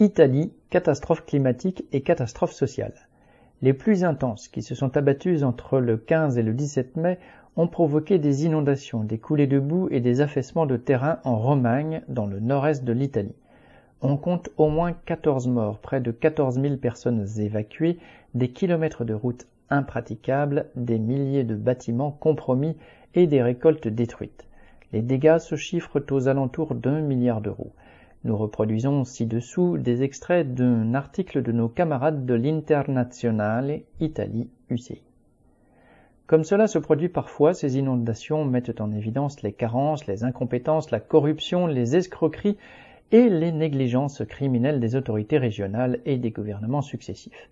Italie, catastrophe climatique et catastrophe sociale. Les pluies intenses qui se sont abattues entre le 15 et le 17 mai ont provoqué des inondations, des coulées de boue et des affaissements de terrain en Romagne, dans le nord-est de l'Italie. On compte au moins 14 morts, près de 14 000 personnes évacuées, des kilomètres de routes impraticables, des milliers de bâtiments compromis et des récoltes détruites. Les dégâts se chiffrent aux alentours d'un milliard d'euros. Nous reproduisons ci-dessous des extraits d'un article de nos camarades de l'Internazionale Italie UCI. Comme cela se produit parfois, ces inondations mettent en évidence les carences, les incompétences, la corruption, les escroqueries et les négligences criminelles des autorités régionales et des gouvernements successifs.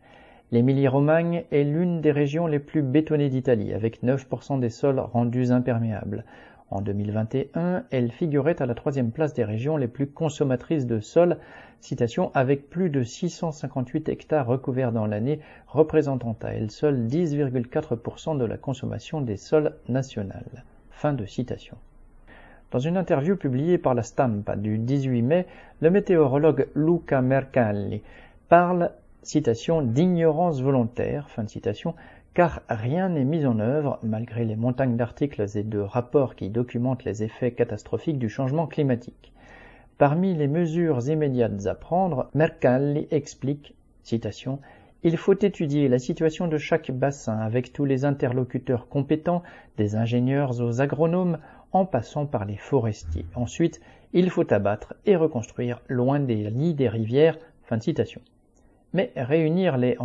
L'Émilie-Romagne est l'une des régions les plus bétonnées d'Italie, avec 9% des sols rendus imperméables. En 2021, elle figurait à la troisième place des régions les plus consommatrices de sol, citation avec plus de 658 hectares recouverts dans l'année, représentant à elle seule 10,4% de la consommation des sols nationales. Fin de citation. Dans une interview publiée par la Stampa du 18 mai, le météorologue Luca Mercalli parle, citation, d'ignorance volontaire, fin de citation, car rien n'est mis en œuvre, malgré les montagnes d'articles et de rapports qui documentent les effets catastrophiques du changement climatique. Parmi les mesures immédiates à prendre, Mercalli explique, citation, il faut étudier la situation de chaque bassin avec tous les interlocuteurs compétents, des ingénieurs aux agronomes, en passant par les forestiers. Ensuite, il faut abattre et reconstruire loin des lits des rivières. Fin de citation. Mais réunir les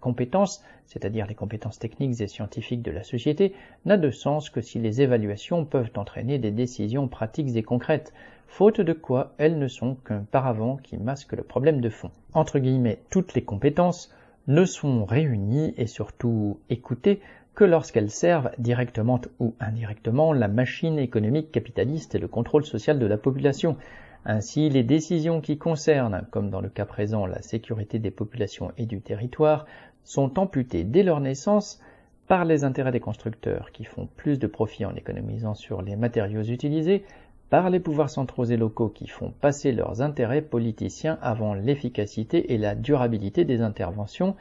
compétences, c'est-à-dire les compétences techniques et scientifiques de la société, n'a de sens que si les évaluations peuvent entraîner des décisions pratiques et concrètes, faute de quoi elles ne sont qu'un paravent qui masque le problème de fond. Entre guillemets, toutes les compétences ne sont réunies et surtout écoutées que lorsqu'elles servent directement ou indirectement la machine économique capitaliste et le contrôle social de la population, ainsi, les décisions qui concernent, comme dans le cas présent, la sécurité des populations et du territoire, sont amputées dès leur naissance par les intérêts des constructeurs qui font plus de profit en économisant sur les matériaux utilisés, par les pouvoirs centraux et locaux qui font passer leurs intérêts politiciens avant l'efficacité et la durabilité des interventions,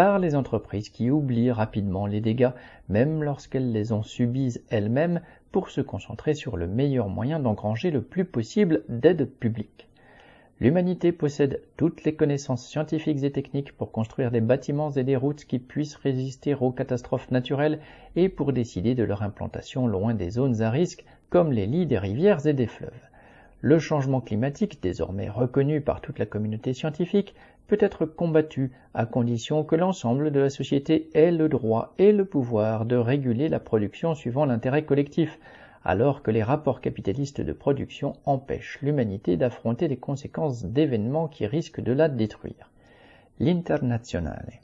par les entreprises qui oublient rapidement les dégâts, même lorsqu'elles les ont subis elles-mêmes, pour se concentrer sur le meilleur moyen d'engranger le plus possible d'aide publique. L'humanité possède toutes les connaissances scientifiques et techniques pour construire des bâtiments et des routes qui puissent résister aux catastrophes naturelles et pour décider de leur implantation loin des zones à risque comme les lits des rivières et des fleuves. Le changement climatique, désormais reconnu par toute la communauté scientifique, peut être combattu à condition que l'ensemble de la société ait le droit et le pouvoir de réguler la production suivant l'intérêt collectif, alors que les rapports capitalistes de production empêchent l'humanité d'affronter les conséquences d'événements qui risquent de la détruire. L'Internationale.